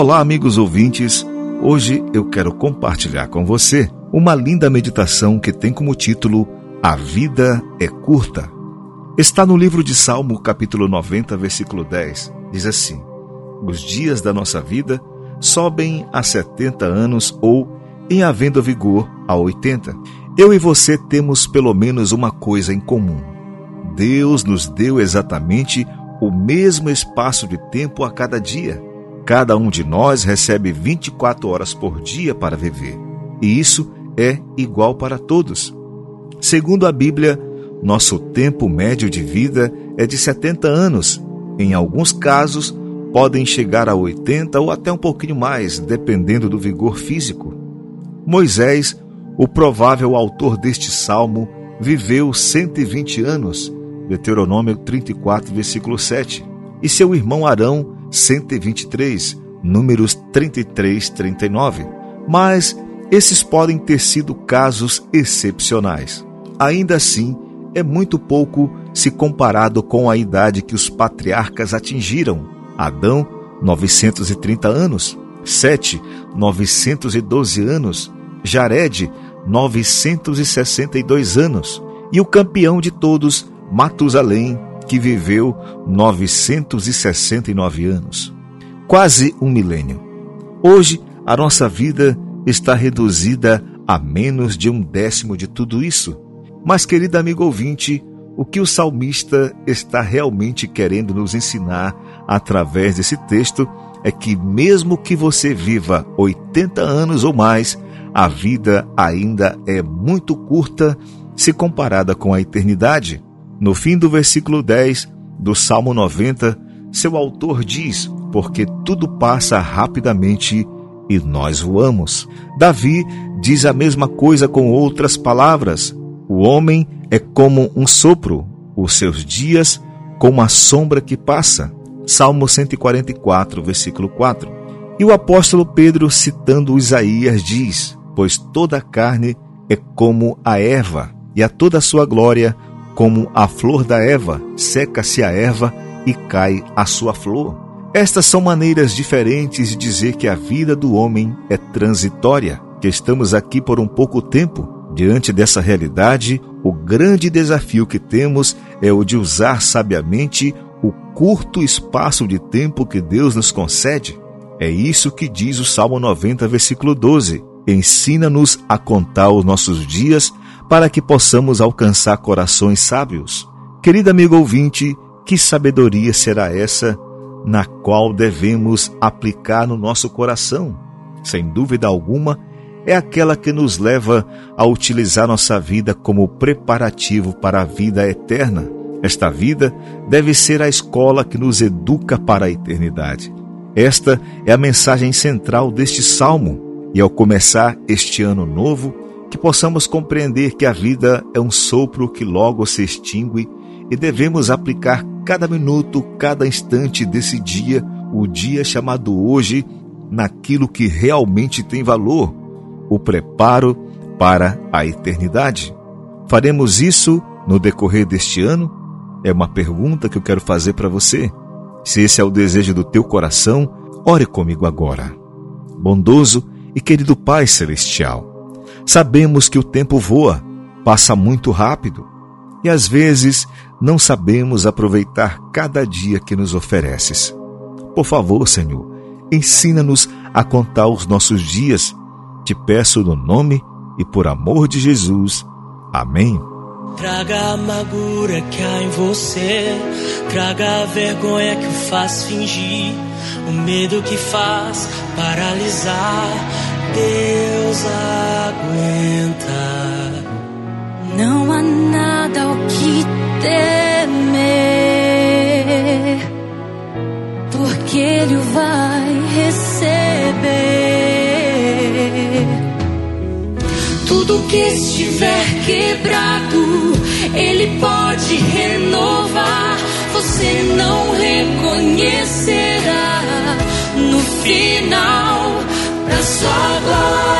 Olá, amigos ouvintes. Hoje eu quero compartilhar com você uma linda meditação que tem como título A Vida é Curta. Está no livro de Salmo, capítulo 90, versículo 10. Diz assim: Os dias da nossa vida sobem a 70 anos ou, em havendo vigor, a 80. Eu e você temos pelo menos uma coisa em comum. Deus nos deu exatamente o mesmo espaço de tempo a cada dia. Cada um de nós recebe 24 horas por dia para viver, e isso é igual para todos. Segundo a Bíblia, nosso tempo médio de vida é de 70 anos. Em alguns casos, podem chegar a 80 ou até um pouquinho mais, dependendo do vigor físico. Moisés, o provável autor deste salmo, viveu 120 anos, Deuteronômio 34, versículo 7, e seu irmão Arão 123, números 33, 39. Mas esses podem ter sido casos excepcionais. Ainda assim, é muito pouco se comparado com a idade que os patriarcas atingiram. Adão, 930 anos. Sete, 912 anos. Jared, 962 anos. E o campeão de todos, Matusalém, que viveu 969 anos, quase um milênio. Hoje, a nossa vida está reduzida a menos de um décimo de tudo isso. Mas, querido amigo ouvinte, o que o salmista está realmente querendo nos ensinar através desse texto é que, mesmo que você viva 80 anos ou mais, a vida ainda é muito curta se comparada com a eternidade. No fim do versículo 10 do Salmo 90, seu autor diz: Porque tudo passa rapidamente e nós voamos. Davi diz a mesma coisa com outras palavras. O homem é como um sopro, os seus dias como a sombra que passa. Salmo 144, versículo 4. E o apóstolo Pedro, citando Isaías, diz: Pois toda a carne é como a erva, e a toda a sua glória como a flor da erva, seca-se a erva e cai a sua flor. Estas são maneiras diferentes de dizer que a vida do homem é transitória, que estamos aqui por um pouco tempo. Diante dessa realidade, o grande desafio que temos é o de usar sabiamente o curto espaço de tempo que Deus nos concede. É isso que diz o Salmo 90, versículo 12. Ensina-nos a contar os nossos dias para que possamos alcançar corações sábios. Querido amigo ouvinte, que sabedoria será essa na qual devemos aplicar no nosso coração? Sem dúvida alguma, é aquela que nos leva a utilizar nossa vida como preparativo para a vida eterna. Esta vida deve ser a escola que nos educa para a eternidade. Esta é a mensagem central deste salmo, e ao começar este ano novo, que possamos compreender que a vida é um sopro que logo se extingue e devemos aplicar cada minuto, cada instante desse dia, o dia chamado hoje, naquilo que realmente tem valor, o preparo para a eternidade. Faremos isso no decorrer deste ano? É uma pergunta que eu quero fazer para você. Se esse é o desejo do teu coração, ore comigo agora. Bondoso e querido Pai Celestial, Sabemos que o tempo voa, passa muito rápido e às vezes não sabemos aproveitar cada dia que nos ofereces. Por favor, Senhor, ensina-nos a contar os nossos dias. Te peço no nome e por amor de Jesus. Amém. Traga a amargura que há em você, traga a vergonha que o faz fingir, o medo que faz paralisar Deus Ele vai receber. Tudo que estiver quebrado, Ele pode renovar. Você não reconhecerá no final da sua glória